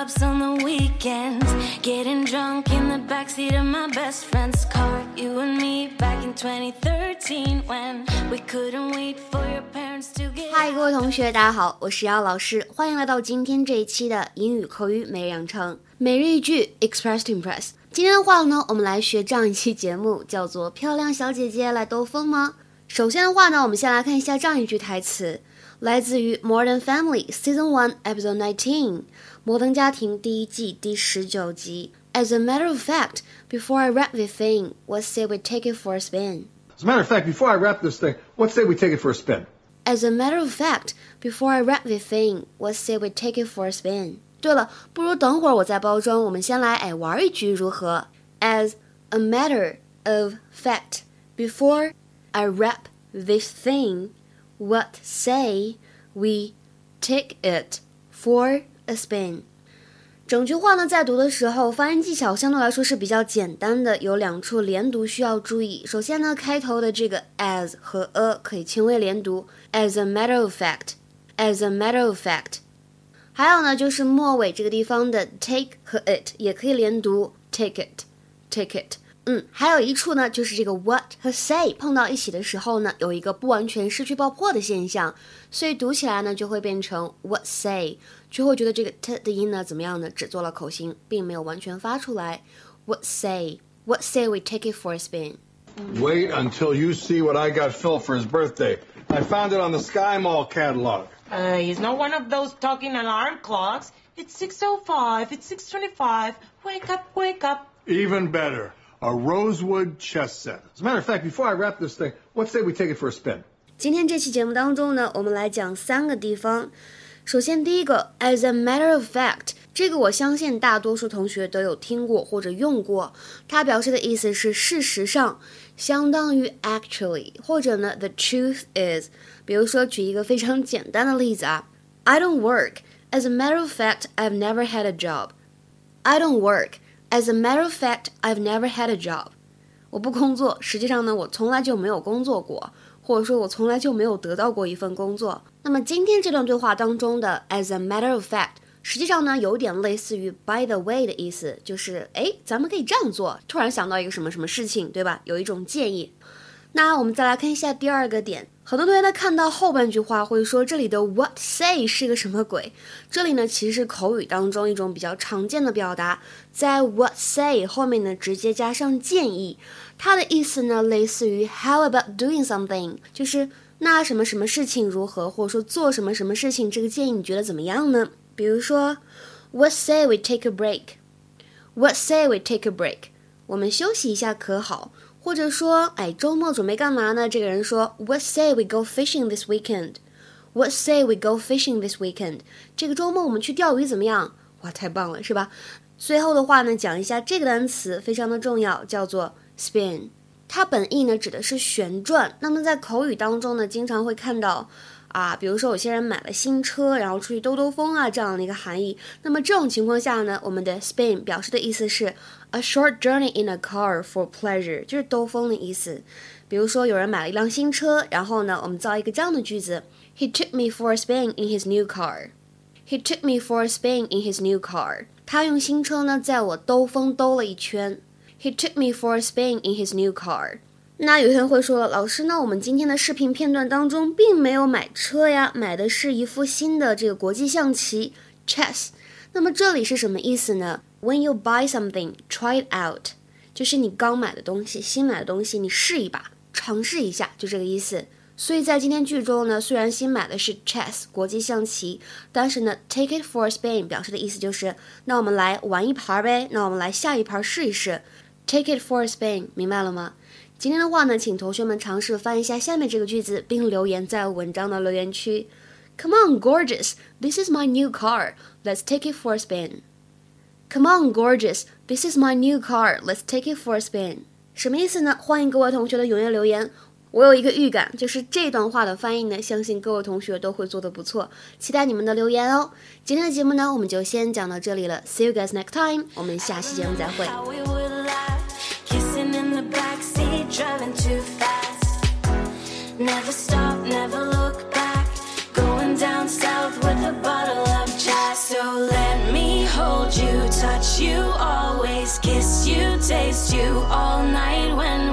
clubs on the weekends, getting drunk in the backseat of my best friend's car. You and me back in 2013 when we couldn't wait for your parents to get. 嗨，各位同学，大家好，我是姚老师，欢迎来到今天这一期的英语口语每日养成每日一句 Express to Impress。今天的话呢，我们来学这样一期节目，叫做《漂亮小姐姐来兜风吗》。首先的话呢，我们先来看一下这样一句台词。来自于《Modern Family》Season One Episode Nineteen，《摩登家庭》第一季第十九集。As a matter of fact, before I wrap the thing, what say we take it for a spin? As a matter of fact, before I wrap this thing, what say we take it for a spin? As a matter of fact, before I wrap the thing, what say we take it for a spin? 对了，不如等会儿我再包装，我们先来哎玩一局如何？As a matter of fact, before I wrap this thing. What say we take it for spin？整句话呢，在读的时候，发音技巧相对来说是比较简单的，有两处连读需要注意。首先呢，开头的这个 as 和 a 可以轻微连读，as a matter of fact，as a matter of fact。还有呢，就是末尾这个地方的 take 和 it 也可以连读，take it，take it。嗯，还有一处呢，就是这个 what 和 say 碰到一起的时候呢，有一个不完全失去爆破的现象，所以读起来呢就会变成 what say，就会觉得这个 t 的音呢怎么样呢？只做了口型，并没有完全发出来。What say? What say we take it for a spin? Wait until you see what I got Phil for his birthday. I found it on the Sky Mall catalog. Uh, he's not one of those talking alarm clocks. It's 6.05, it's 6.25. Wake up, wake up. Even better a rosewood chess set. As a matter of fact, before I wrap this thing, what say we take it for a spin? 今天这期节目当中呢，我们来讲三个地方。首先，第一个，as a matter of fact，这个我相信大多数同学都有听过或者用过。它表示的意思是事实上，相当于 actually，或者呢 the truth is。比如说，举一个非常简单的例子啊，I don't work. As a matter of fact, I've never had a job. I don't work. As a matter of fact, I've never had a job. 我不工作，实际上呢，我从来就没有工作过，或者说，我从来就没有得到过一份工作。那么今天这段对话当中的 as a matter of fact，实际上呢，有点类似于 by the way 的意思，就是哎，咱们可以这样做。突然想到一个什么什么事情，对吧？有一种建议。那我们再来看一下第二个点，很多同学呢看到后半句话会说这里的 what say 是个什么鬼？这里呢其实是口语当中一种比较常见的表达，在 what say 后面呢直接加上建议，它的意思呢类似于 how about doing something，就是那什么什么事情如何，或者说做什么什么事情，这个建议你觉得怎么样呢？比如说 what say we take a break？What say we take a break？我们休息一下可好？或者说，哎，周末准备干嘛呢？这个人说，What say we go fishing this weekend？What say we go fishing this weekend？这个周末我们去钓鱼怎么样？哇，太棒了，是吧？最后的话呢，讲一下这个单词非常的重要，叫做 spin。它本意呢指的是旋转。那么在口语当中呢，经常会看到。啊，比如说有些人买了新车，然后出去兜兜风啊，这样的一个含义。那么这种情况下呢，我们的 spin 表示的意思是 a short journey in a car for pleasure，就是兜风的意思。比如说有人买了一辆新车，然后呢，我们造一个这样的句子：He took me for a spin in his new car. He took me for a spin in his new car. 他用新车呢，在我兜风兜了一圈。He took me for a spin in his new car. 那有些人会说了，老师，那我们今天的视频片段当中并没有买车呀，买的是一副新的这个国际象棋 chess。那么这里是什么意思呢？When you buy something, try it out，就是你刚买的东西，新买的东西，你试一把，尝试一下，就这个意思。所以在今天剧中呢，虽然新买的是 chess 国际象棋，但是呢，take it for a spin 表示的意思就是，那我们来玩一盘呗，那我们来下一盘试一试，take it for a spin，明白了吗？今天的话呢，请同学们尝试翻一下下面这个句子，并留言在文章的留言区。Come on, gorgeous, this is my new car. Let's take it for a spin. Come on, gorgeous, this is my new car. Let's take it for a spin. 什么意思呢？欢迎各位同学的踊跃留言。我有一个预感，就是这段话的翻译呢，相信各位同学都会做得不错。期待你们的留言哦。今天的节目呢，我们就先讲到这里了。See you guys next time. 我们下期节目再会。Driving too fast. Never stop, never look back. Going down south with a bottle of jazz. So let me hold you, touch you, always kiss you, taste you all night when